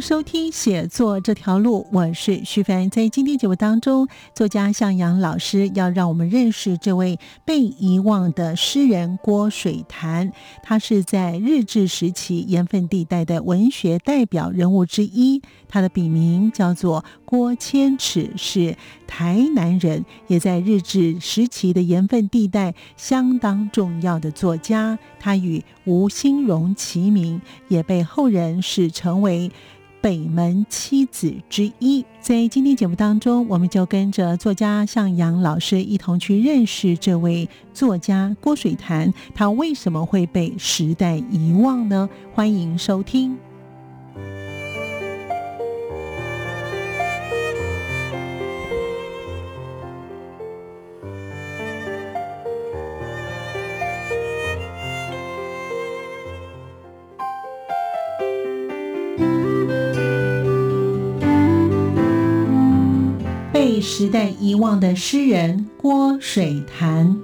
收听写作这条路，我是徐凡。在今天节目当中，作家向阳老师要让我们认识这位被遗忘的诗人郭水潭。他是在日治时期盐分地带的文学代表人物之一。他的笔名叫做郭千尺，是台南人，也在日治时期的盐分地带相当重要的作家。他与吴兴荣齐名，也被后人视成为北门七子之一。在今天节目当中，我们就跟着作家向阳老师一同去认识这位作家郭水潭，他为什么会被时代遗忘呢？欢迎收听。被时代遗忘的诗人郭水潭。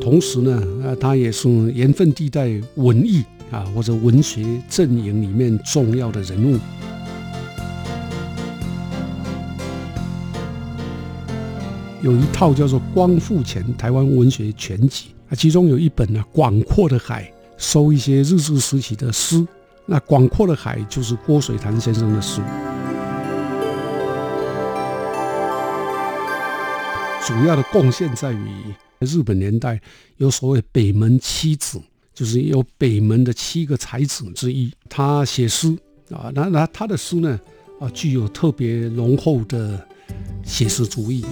同时呢，啊，他也是盐分地带文艺啊或者文学阵营里面重要的人物。有一套叫做《光复前台湾文学全集》，啊，其中有一本呢，《广阔的海》。收一些日治时期的诗，那广阔的海就是郭水潭先生的诗。主要的贡献在于日本年代有所谓北门七子，就是有北门的七个才子之一。他写诗啊，那那他的诗呢啊，具有特别浓厚的写实主义。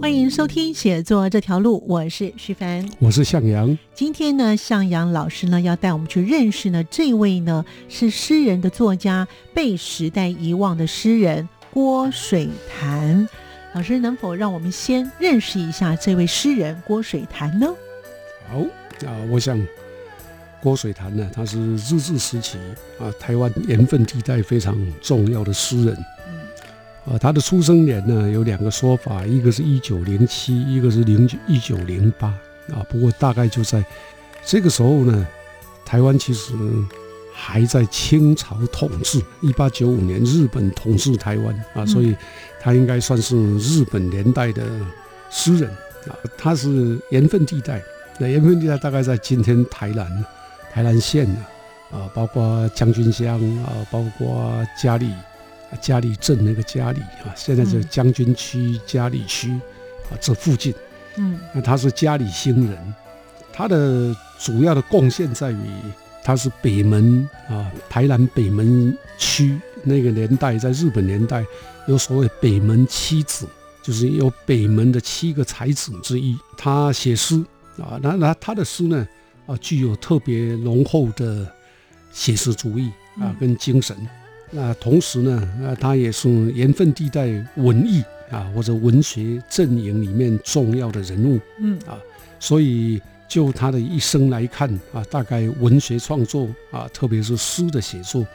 欢迎收听写作这条路，我是徐凡，我是向阳。今天呢，向阳老师呢要带我们去认识呢这位呢是诗人的作家，被时代遗忘的诗人郭水潭。老师能否让我们先认识一下这位诗人郭水潭呢？好啊，我想郭水潭呢，他是日治时期啊台湾盐分地带非常重要的诗人。呃，他的出生年呢有两个说法，一个是一九零七，一个是零一九零八啊。不过大概就在这个时候呢，台湾其实还在清朝统治，一八九五年日本统治台湾啊，所以他应该算是日本年代的诗人啊。他是盐分地带，那盐分地带大概在今天台南台南县啊，啊，包括将军乡啊，包括嘉义。嘉里镇那个嘉里啊，现在是将军区嘉里区啊，这附近。嗯，那他是嘉里兴人，他的主要的贡献在于他是北门啊，台南北门区那个年代，在日本年代有所谓北门七子，就是有北门的七个才子之一。他写诗啊，那那他的诗呢啊，具有特别浓厚的写实主义啊，跟精神。那同时呢，那他也是盐分地带文艺啊或者文学阵营里面重要的人物，嗯啊，所以就他的一生来看啊，大概文学创作啊，特别是诗的写作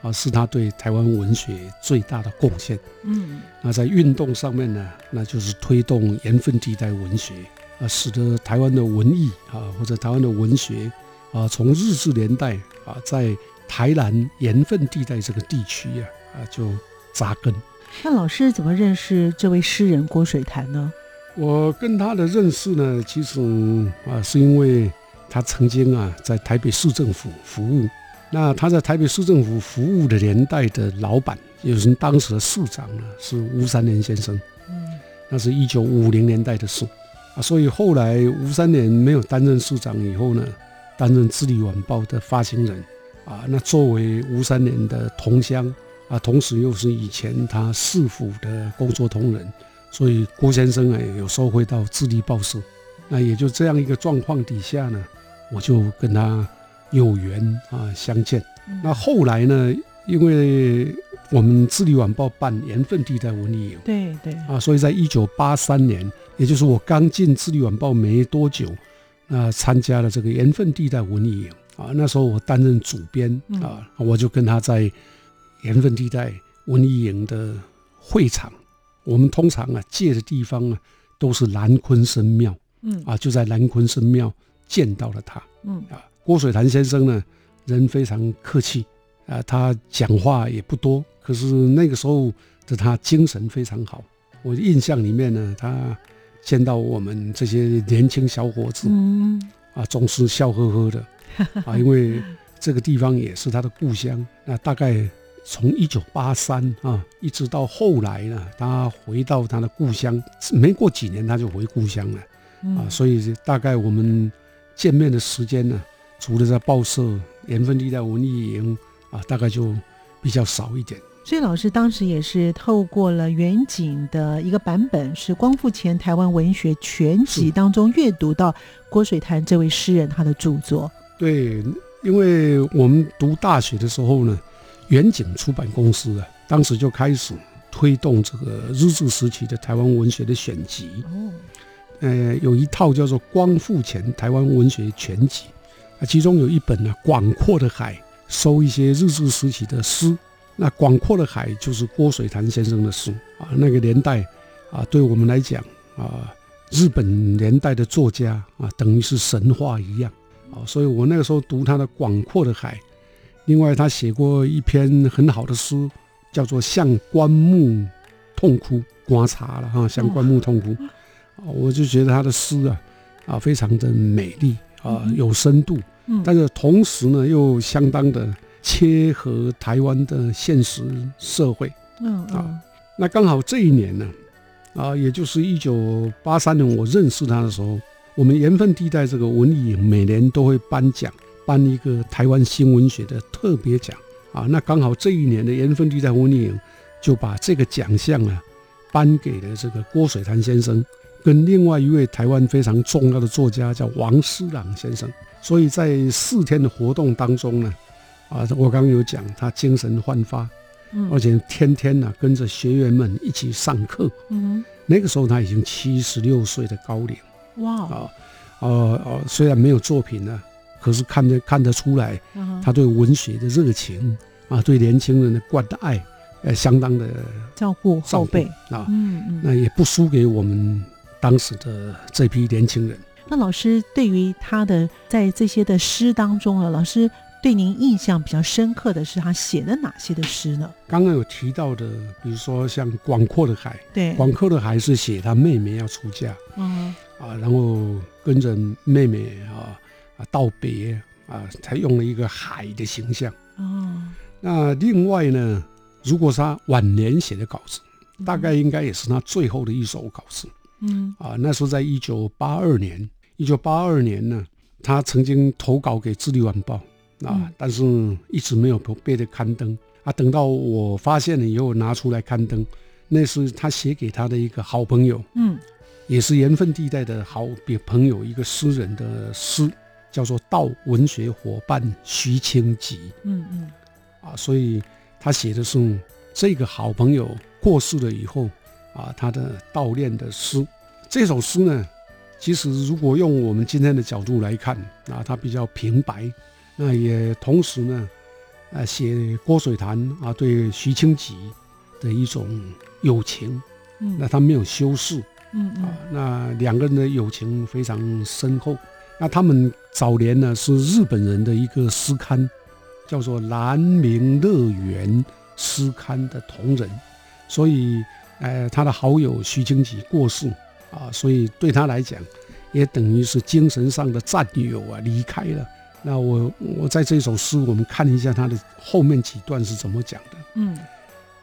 啊，是他对台湾文学最大的贡献。嗯，那在运动上面呢，那就是推动盐分地带文学啊，使得台湾的文艺啊或者台湾的文学啊，从日治年代啊在台南盐分地带这个地区呀，啊，就扎根。那老师怎么认识这位诗人郭水潭呢？我跟他的认识呢，其实啊，是因为他曾经啊在台北市政府服务。那他在台北市政府服务的年代的老板，也就是当时的市长呢，是吴三连先生。嗯，那是一九五零年代的事啊。所以后来吴三连没有担任市长以后呢，担任《智利晚报》的发行人。啊，那作为吴三连的同乡啊，同时又是以前他市府的工作同仁，所以郭先生啊有时候会到智利报社。那也就这样一个状况底下呢，我就跟他有缘啊相见。那后来呢，因为我们智利晚报办盐分地带文艺营，对对啊，所以在一九八三年，也就是我刚进智利晚报没多久，那参加了这个盐分地带文艺营啊，那时候我担任主编啊，我就跟他在盐分地带文艺营的会场，我们通常啊借的地方啊都是南昆生庙。嗯啊，就在南昆生庙见到了他。嗯啊，郭水潭先生呢，人非常客气啊，他讲话也不多，可是那个时候的他精神非常好。我印象里面呢，他见到我们这些年轻小伙子，嗯啊，总是笑呵呵的 啊，因为这个地方也是他的故乡。那大概从一九八三啊，一直到后来呢，他回到他的故乡，没过几年他就回故乡了。啊，所以大概我们见面的时间呢，除了在报社、盐分地带文艺营啊，大概就比较少一点。所以老师当时也是透过了远景的一个版本，是光复前台湾文学全集当中阅读到郭水潭这位诗人他的著作。对，因为我们读大学的时候呢，远景出版公司啊，当时就开始推动这个日治时期的台湾文学的选集。哦。呃，有一套叫做《光复前台湾文学全集》，啊，其中有一本呢，《广阔的海》，收一些日治时期的诗。那《广阔的海》就是郭水潭先生的诗啊。那个年代啊，对我们来讲啊，日本年代的作家啊，等于是神话一样啊。所以我那个时候读他的《广阔的海》，另外他写过一篇很好的诗，叫做《向棺木痛哭》，观察了哈，《向棺木痛哭》。啊，我就觉得他的诗啊，啊，非常的美丽啊，有深度，嗯，但是同时呢，又相当的切合台湾的现实社会，嗯啊，那刚好这一年呢，啊，也就是一九八三年我认识他的时候，我们盐分地带这个文艺每年都会颁奖，颁一个台湾新文学的特别奖，啊，那刚好这一年的盐分地带文艺就把这个奖项啊，颁给了这个郭水潭先生。跟另外一位台湾非常重要的作家叫王思朗先生，所以在四天的活动当中呢，啊，我刚刚有讲他精神焕发，嗯，而且天天呢跟着学员们一起上课，嗯，那个时候他已经七十六岁的高龄，哇，啊，呃呃，虽然没有作品呢，可是看得看得出来，他对文学的热情啊，对年轻人的关爱，呃，相当的照顾后辈。啊，嗯嗯，那也不输给我们。当时的这批年轻人，那老师对于他的在这些的诗当中啊，老师对您印象比较深刻的是他写的哪些的诗呢？刚刚有提到的，比如说像《广阔的海》，对，《广阔的海》是写他妹妹要出嫁，嗯啊，然后跟着妹妹啊啊道别啊，才用了一个海的形象。哦，那另外呢，如果是他晚年写的稿子，大概应该也是他最后的一首稿子。嗯啊，那时候在一九八二年，一九八二年呢，他曾经投稿给《智利晚报》啊，但是一直没有被的刊登啊。等到我发现了以后，拿出来刊登，那是他写给他的一个好朋友，嗯，也是盐分地带的好别朋友，一个诗人的诗，叫做《道文学伙伴徐清吉》。嗯嗯，啊，所以他写的是这个好朋友过世了以后啊，他的悼念的诗。这首诗呢，其实如果用我们今天的角度来看，啊，它比较平白，那也同时呢，啊，写郭水潭啊对徐清吉的一种友情，嗯，那他没有修饰，嗯嗯，啊，那两个人的友情非常深厚。那他们早年呢是日本人的一个诗刊，叫做《南明乐园诗刊》的同仁，所以，呃，他的好友徐清吉过世。啊，所以对他来讲，也等于是精神上的战友啊，离开了。那我我在这首诗，我们看一下他的后面几段是怎么讲的。嗯，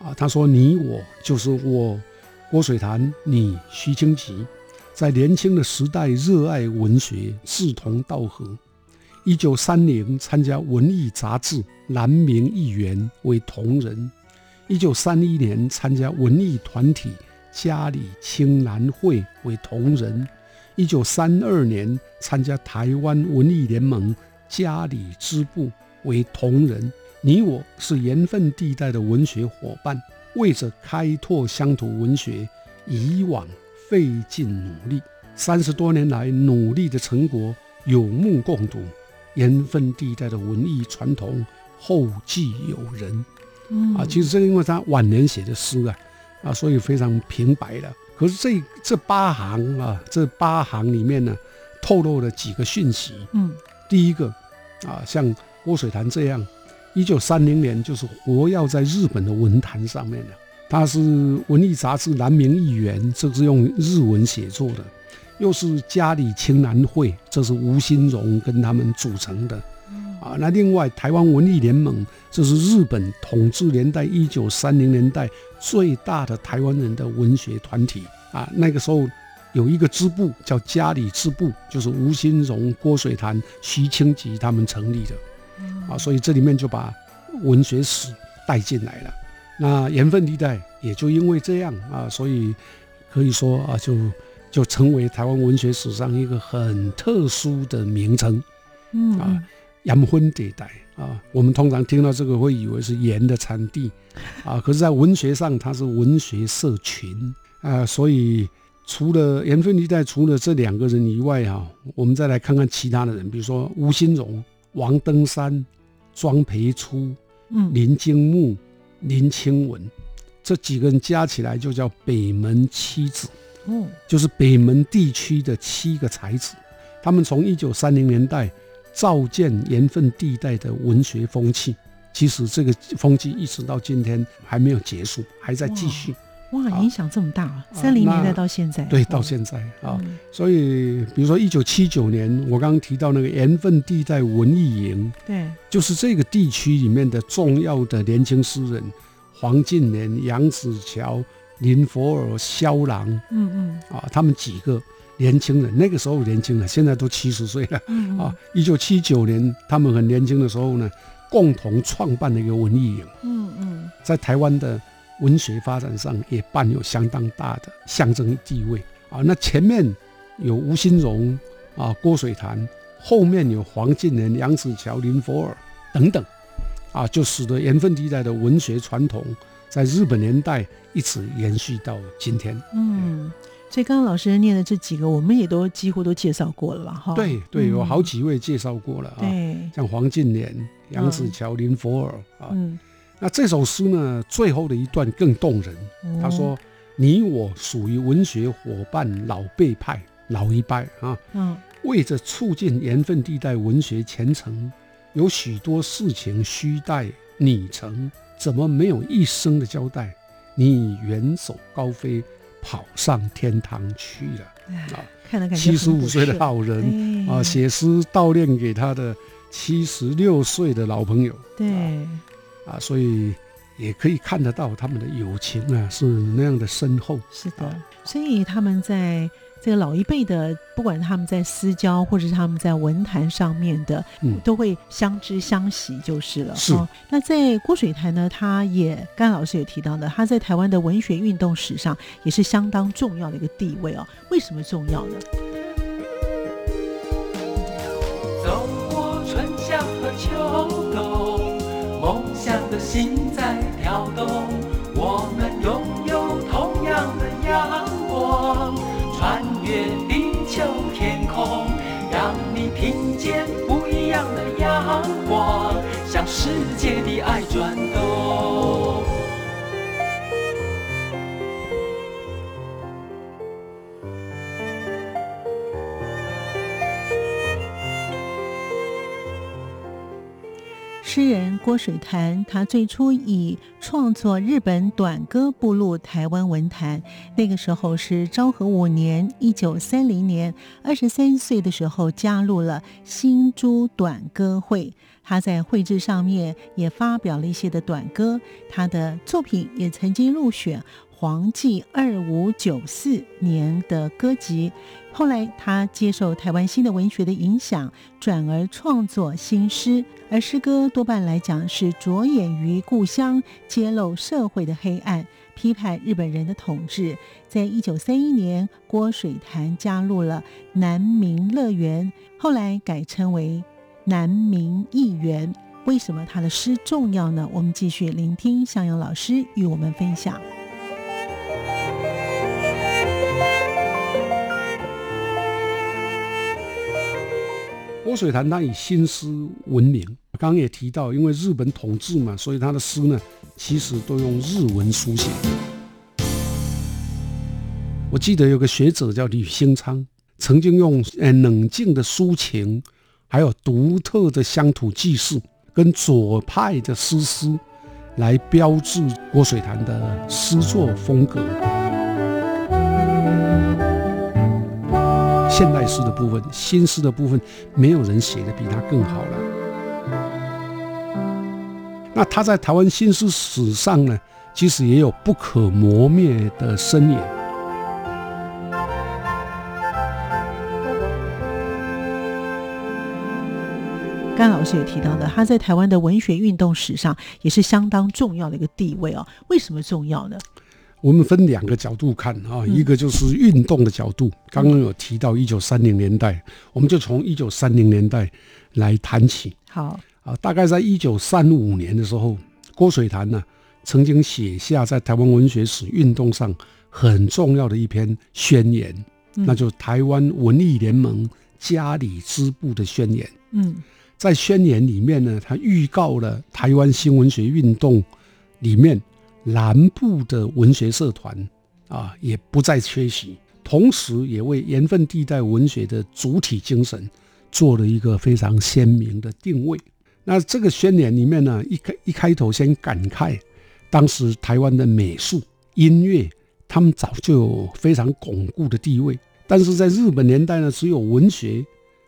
啊，他说：“你我就是我，郭水潭，你徐清吉，在年轻的时代热爱文学，志同道合。一九三零参加文艺杂志《南明议员》为同仁，一九三一年参加文艺团体嘉里青兰会为同仁，一九三二年参加台湾文艺联盟嘉里支部为同仁。你我是盐分地带的文学伙伴，为着开拓乡土文学，以往费尽努力。三十多年来努力的成果，有目共睹。盐分地带的文艺传统后继有人。嗯啊，其实这个因为他晚年写的诗啊，啊，所以非常平白的。可是这这八行啊，这八行里面呢，透露了几个讯息。嗯，第一个啊，像郭水潭这样，一九三零年就是活跃在日本的文坛上面的。他是文艺杂志南明议员，这是用日文写作的，又是家里青南会，这是吴新荣跟他们组成的。啊，那另外台湾文艺联盟，这是日本统治年代一九三零年代最大的台湾人的文学团体啊。那个时候有一个支部叫家里支部，就是吴新荣、郭水潭、徐清吉他们成立的。啊，所以这里面就把文学史带进来了。那盐分地带也就因为这样啊，所以可以说啊，就就成为台湾文学史上一个很特殊的名称。嗯啊。盐分地带啊，我们通常听到这个会以为是盐的产地啊，可是，在文学上它是文学社群啊，所以除了盐分地带，除了这两个人以外啊，我们再来看看其他的人，比如说吴新荣、王登山、庄培初、嗯、林经木、林清文这几个人加起来就叫北门七子，哦，就是北门地区的七个才子，他们从一九三零年代。造建盐分地带的文学风气，其实这个风气一直到今天还没有结束，还在继续。哇，影响这么大啊！三零年代到现在，对，到现在啊。所以，比如说一九七九年，我刚刚提到那个盐分地带文艺营，对，就是这个地区里面的重要的年轻诗人，黄敬年、杨子乔、林佛尔、萧郎，嗯嗯，啊，他们几个。年轻人那个时候年轻人，现在都七十岁了啊！一九七九年，他们很年轻的时候呢，共同创办了一个文艺营。嗯嗯，在台湾的文学发展上也伴有相当大的象征地位啊。那前面有吴新荣啊、郭水潭，后面有黄敬年、杨子乔、林佛尔等等啊，就使得盐分地带的文学传统在日本年代一直延续到今天。嗯。所以刚刚老师念的这几个，我们也都几乎都介绍过了吧？哈，对对，有好几位介绍过了啊。对，像黄敬年、杨子乔、林佛尔啊。嗯。那这首诗呢，最后的一段更动人。他说：“你我属于文学伙伴老辈派老一辈啊。嗯。为着促进盐分地带文学前程，有许多事情需待你成，怎么没有一声的交代？你远走高飞。”跑上天堂去了啊！七十五岁的老人啊，写诗悼念给他的七十六岁的老朋友。对啊，所以也可以看得到他们的友情啊，是那样的深厚。是的，所以他们在。这个老一辈的，不管他们在私交或者是他们在文坛上面的，嗯，都会相知相惜就是了。是。那在郭水潭呢，他也甘老师也提到的，他在台湾的文学运动史上也是相当重要的一个地位哦。为什么重要呢？的心在跳动，我们拥有同样的阳光。穿越地球天空，让你听见不一样的阳光，向世界的爱转动。郭水潭，他最初以创作日本短歌步入台湾文坛。那个时候是昭和五年，一九三零年，二十三岁的时候加入了新珠短歌会。他在绘制上面也发表了一些的短歌，他的作品也曾经入选。黄记二五九四年的歌集。后来，他接受台湾新的文学的影响，转而创作新诗。而诗歌多半来讲是着眼于故乡，揭露社会的黑暗，批判日本人的统治。在一九三一年，郭水潭加入了南明乐园，后来改称为南明艺园。为什么他的诗重要呢？我们继续聆听向阳老师与我们分享。郭水潭他以新诗闻名，刚刚也提到，因为日本统治嘛，所以他的诗呢，其实都用日文书写。我记得有个学者叫吕兴昌，曾经用呃冷静的抒情，还有独特的乡土记事，跟左派的诗诗，来标志郭水潭的诗作风格。现代诗的部分，新诗的部分，没有人写的比他更好了。那他在台湾新诗史上呢，其实也有不可磨灭的身影。甘老师也提到的，他在台湾的文学运动史上也是相当重要的一个地位哦。为什么重要呢？我们分两个角度看啊，一个就是运动的角度。刚刚有提到一九三零年代，我们就从一九三零年代来谈起。好啊，大概在一九三五年的时候，郭水潭呢曾经写下在台湾文学史运动上很重要的一篇宣言，那就是台湾文艺联盟家里支部的宣言。嗯，在宣言里面呢，他预告了台湾新文学运动里面。南部的文学社团啊，也不再缺席，同时也为盐分地带文学的主体精神做了一个非常鲜明的定位。那这个宣言里面呢，一开一开头先感慨，当时台湾的美术、音乐，他们早就有非常巩固的地位，但是在日本年代呢，只有文学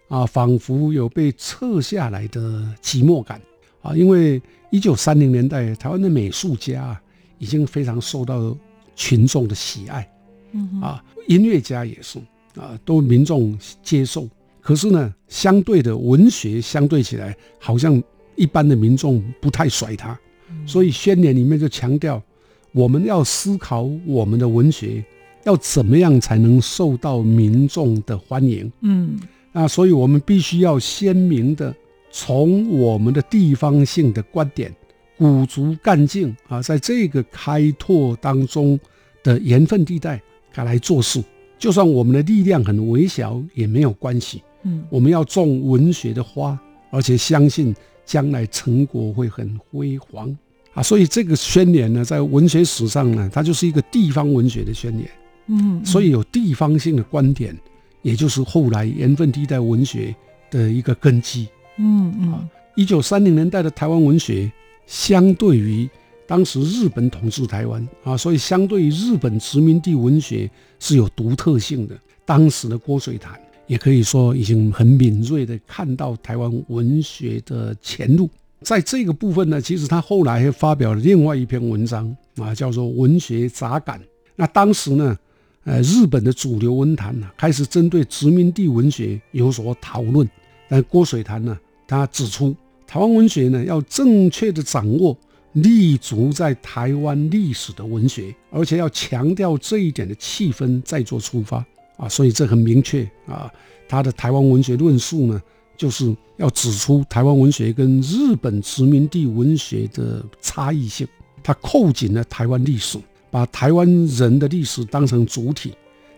啊，仿佛有被撤下来的寂寞感啊，因为一九三零年代台湾的美术家。已经非常受到群众的喜爱，嗯啊，音乐家也是啊，都民众接受。可是呢，相对的文学相对起来，好像一般的民众不太甩他。所以宣言里面就强调，我们要思考我们的文学要怎么样才能受到民众的欢迎。嗯，啊，所以我们必须要鲜明的从我们的地方性的观点。鼓足干劲啊，在这个开拓当中的盐分地带，该来做事。就算我们的力量很微小，也没有关系。嗯，我们要种文学的花，而且相信将来成果会很辉煌啊。所以这个宣言呢，在文学史上呢，它就是一个地方文学的宣言。嗯，所以有地方性的观点，也就是后来盐分地带文学的一个根基。嗯嗯，一九三零年代的台湾文学。相对于当时日本统治台湾啊，所以相对于日本殖民地文学是有独特性的。当时的郭水潭也可以说已经很敏锐的看到台湾文学的前路。在这个部分呢，其实他后来还发表了另外一篇文章啊，叫做《文学杂感》。那当时呢，呃，日本的主流文坛呢开始针对殖民地文学有所讨论，但郭水潭呢，他指出。台湾文学呢，要正确的掌握立足在台湾历史的文学，而且要强调这一点的气氛再做出发啊，所以这很明确啊。他的台湾文学论述呢，就是要指出台湾文学跟日本殖民地文学的差异性。他扣紧了台湾历史，把台湾人的历史当成主体，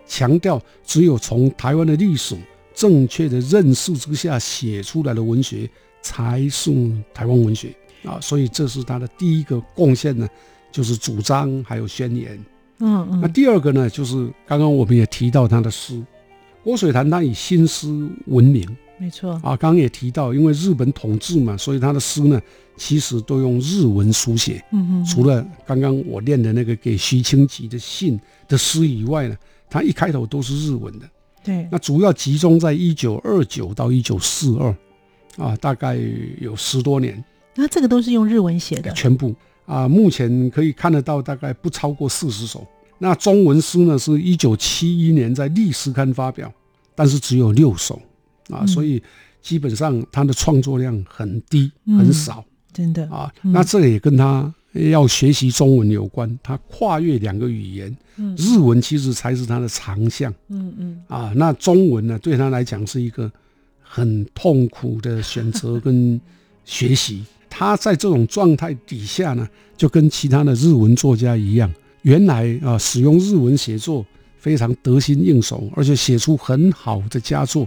强调只有从台湾的历史正确的认识之下写出来的文学。才是台湾文学啊，所以这是他的第一个贡献呢，就是主张还有宣言。嗯嗯。那第二个呢，就是刚刚我们也提到他的诗，郭水潭他以新诗闻名。没错啊，刚刚也提到，因为日本统治嘛，所以他的诗呢，其实都用日文书写。嗯嗯。除了刚刚我念的那个给徐清吉的信的诗以外呢，他一开头都是日文的。对。那主要集中在一九二九到一九四二。啊，大概有十多年，那这个都是用日文写的，全部。啊，目前可以看得到，大概不超过四十首。那中文诗呢，是一九七一年在《历史刊》发表，但是只有六首。啊，所以基本上他的创作量很低，很少，真的。啊。那这也跟他要学习中文有关，他跨越两个语言，日文其实才是他的长项，嗯嗯。啊，那中文呢，对他来讲是一个很痛苦的选择跟 学习。他在这种状态底下呢，就跟其他的日文作家一样，原来啊使用日文写作非常得心应手，而且写出很好的佳作。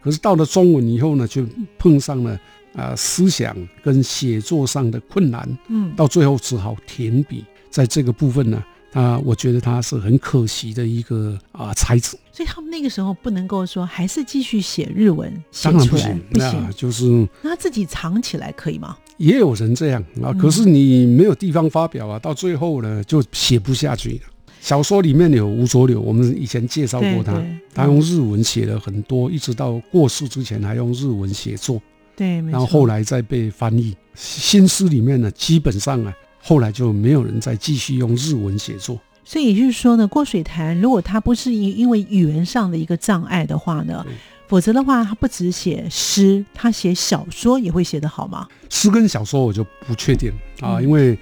可是到了中文以后呢，就碰上了啊思想跟写作上的困难，嗯，到最后只好停笔。在这个部分呢。啊，我觉得他是很可惜的一个啊才子，所以他们那个时候不能够说还是继续写日文，写出来不行，就是那他自己藏起来可以吗？也有人这样啊，可是你没有地方发表啊，到最后呢就写不下去了。小说里面有吴浊流，我们以前介绍过他，他用日文写了很多，一直到过世之前还用日文写作，对，然后后来再被翻译新诗里面呢，基本上啊。后来就没有人再继续用日文写作，所以也就是说呢，过水潭如果他不是因因为语言上的一个障碍的话呢，否则的话他不只写诗，他写小说也会写得好吗？诗跟小说我就不确定啊，因为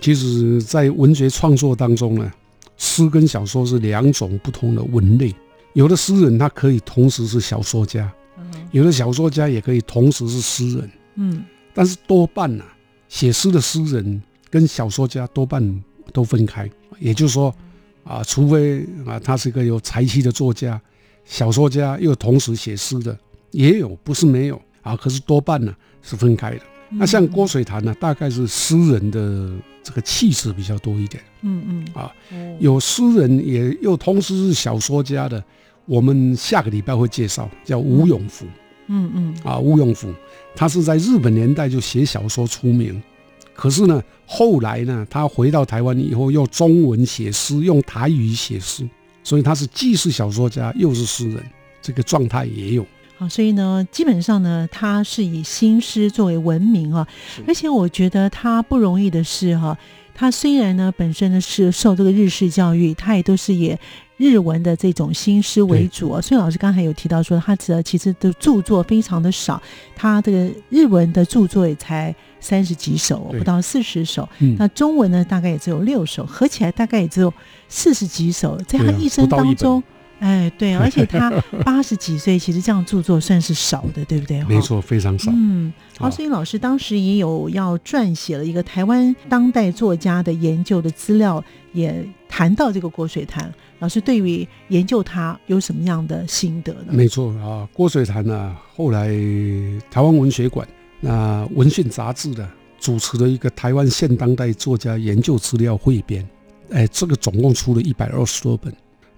其实，在文学创作当中呢，诗跟小说是两种不同的文类。有的诗人他可以同时是小说家，有的小说家也可以同时是诗人，嗯，但是多半呢，写诗的诗人。跟小说家多半都分开，也就是说，啊，除非啊，他是一个有才气的作家，小说家又同时写诗的，也有，不是没有啊。可是多半呢是分开的。那像郭水潭呢，大概是诗人的这个气质比较多一点。嗯嗯。啊，有诗人也又同时是小说家的，我们下个礼拜会介绍，叫吴永福。嗯嗯。啊，吴永福，他是在日本年代就写小说出名。可是呢，后来呢，他回到台湾以后，用中文写诗，用台语写诗，所以他是既是小说家又是诗人，这个状态也有。啊，所以呢，基本上呢，他是以新诗作为闻名啊。而且我觉得他不容易的是哈，他虽然呢本身呢是受这个日式教育，他也都是以日文的这种新诗为主。所以老师刚才有提到说，他的其实的著作非常的少，他这个日文的著作也才。三十几首，不到四十首。那中文呢，大概也只有六首，合起来大概也只有四十几首。在他一生当中，哎，对，而且他八十几岁，其实这样著作算是少的，对不对？没错，非常少。嗯，好，所以老师当时也有要撰写了一个台湾当代作家的研究的资料，也谈到这个郭水潭。老师对于研究他有什么样的心得呢？没错啊，郭水潭呢，后来台湾文学馆。那文讯杂志的主持了一个台湾现当代作家研究资料汇编，哎，这个总共出了一百二十多本。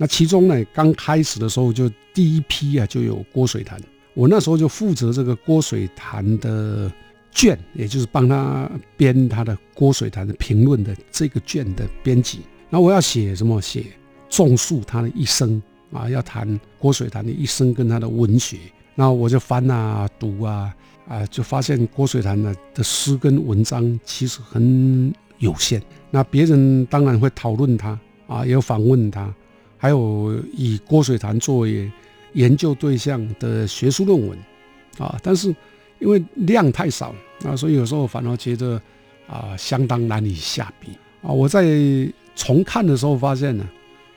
那其中呢，刚开始的时候就第一批啊，就有郭水潭。我那时候就负责这个郭水潭的卷，也就是帮他编他的郭水潭的评论的这个卷的编辑。那我要写什么？写重述他的一生啊，要谈郭水潭的一生跟他的文学。那我就翻啊，读啊。啊，就发现郭水潭的的诗跟文章其实很有限。那别人当然会讨论他啊，也有访问他，还有以郭水潭作为研究对象的学术论文啊。但是因为量太少啊，所以有时候反而觉得啊，相当难以下笔啊。我在重看的时候发现呢，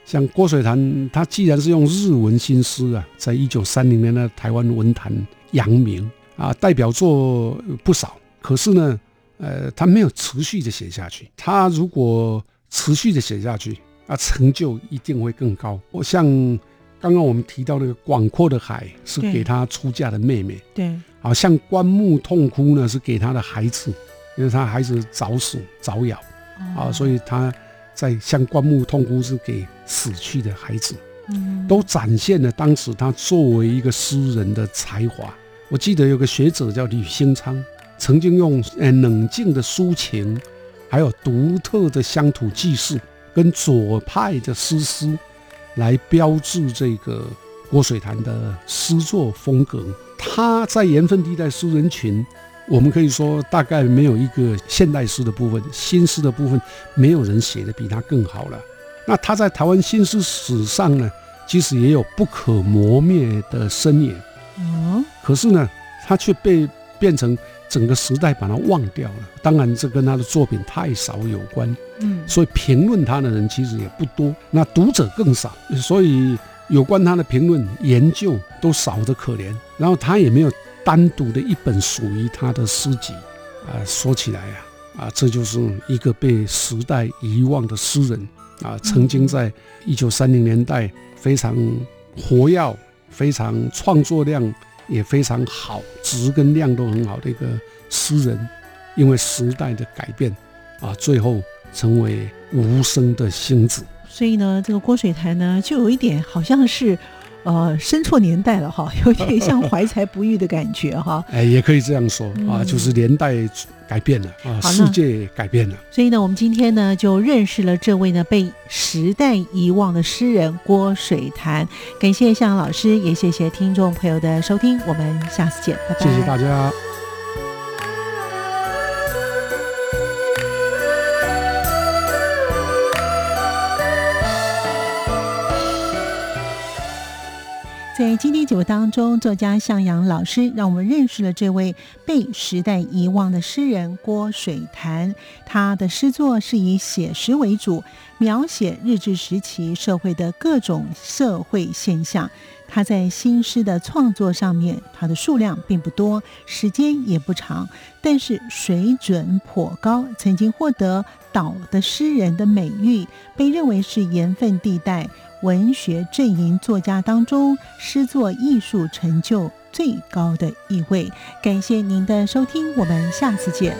像郭水潭，他既然是用日文新诗啊，在一九三零年的台湾文坛扬名。啊，代表作不少，可是呢，呃，他没有持续的写下去。他如果持续的写下去，啊，成就一定会更高。我像刚刚我们提到那个广阔的海，是给他出嫁的妹妹。对，好像棺木痛哭呢，是给他的孩子，因为他孩子早死早夭，啊，所以他在向棺木痛哭是给死去的孩子，嗯，都展现了当时他作为一个诗人的才华。我记得有个学者叫吕兴昌，曾经用呃冷静的抒情，还有独特的乡土记事，跟左派的诗诗，来标志这个郭水潭的诗作风格。他在盐分地带诗人群，我们可以说大概没有一个现代诗的部分、新诗的部分，没有人写的比他更好了。那他在台湾新诗史上呢，其实也有不可磨灭的身影。嗯，可是呢，他却被变成整个时代把他忘掉了。当然，这跟他的作品太少有关。嗯，所以评论他的人其实也不多，那读者更少，所以有关他的评论研究都少得可怜。然后他也没有单独的一本属于他的诗集。啊，说起来呀，啊，这就是一个被时代遗忘的诗人啊，曾经在一九三零年代非常活跃、非常创作量也非常好，值跟量都很好的一个诗人，因为时代的改变啊，最后成为无声的星子。所以呢，这个郭水潭呢，就有一点好像是。呃，生错年代了哈，有点 像怀才不遇的感觉哈。哎，也可以这样说啊，就是年代改变了啊，世界改变了。所以呢，我们今天呢就认识了这位呢被时代遗忘的诗人郭水潭。感谢向阳老师，也谢谢听众朋友的收听，我们下次见，拜拜。谢谢大家。在今天节目当中，作家向阳老师让我们认识了这位被时代遗忘的诗人郭水潭。他的诗作是以写实为主，描写日治时期社会的各种社会现象。他在新诗的创作上面，他的数量并不多，时间也不长，但是水准颇高，曾经获得“岛的诗人”的美誉，被认为是盐分地带。文学阵营作家当中，诗作艺术成就最高的一位。感谢您的收听，我们下次见。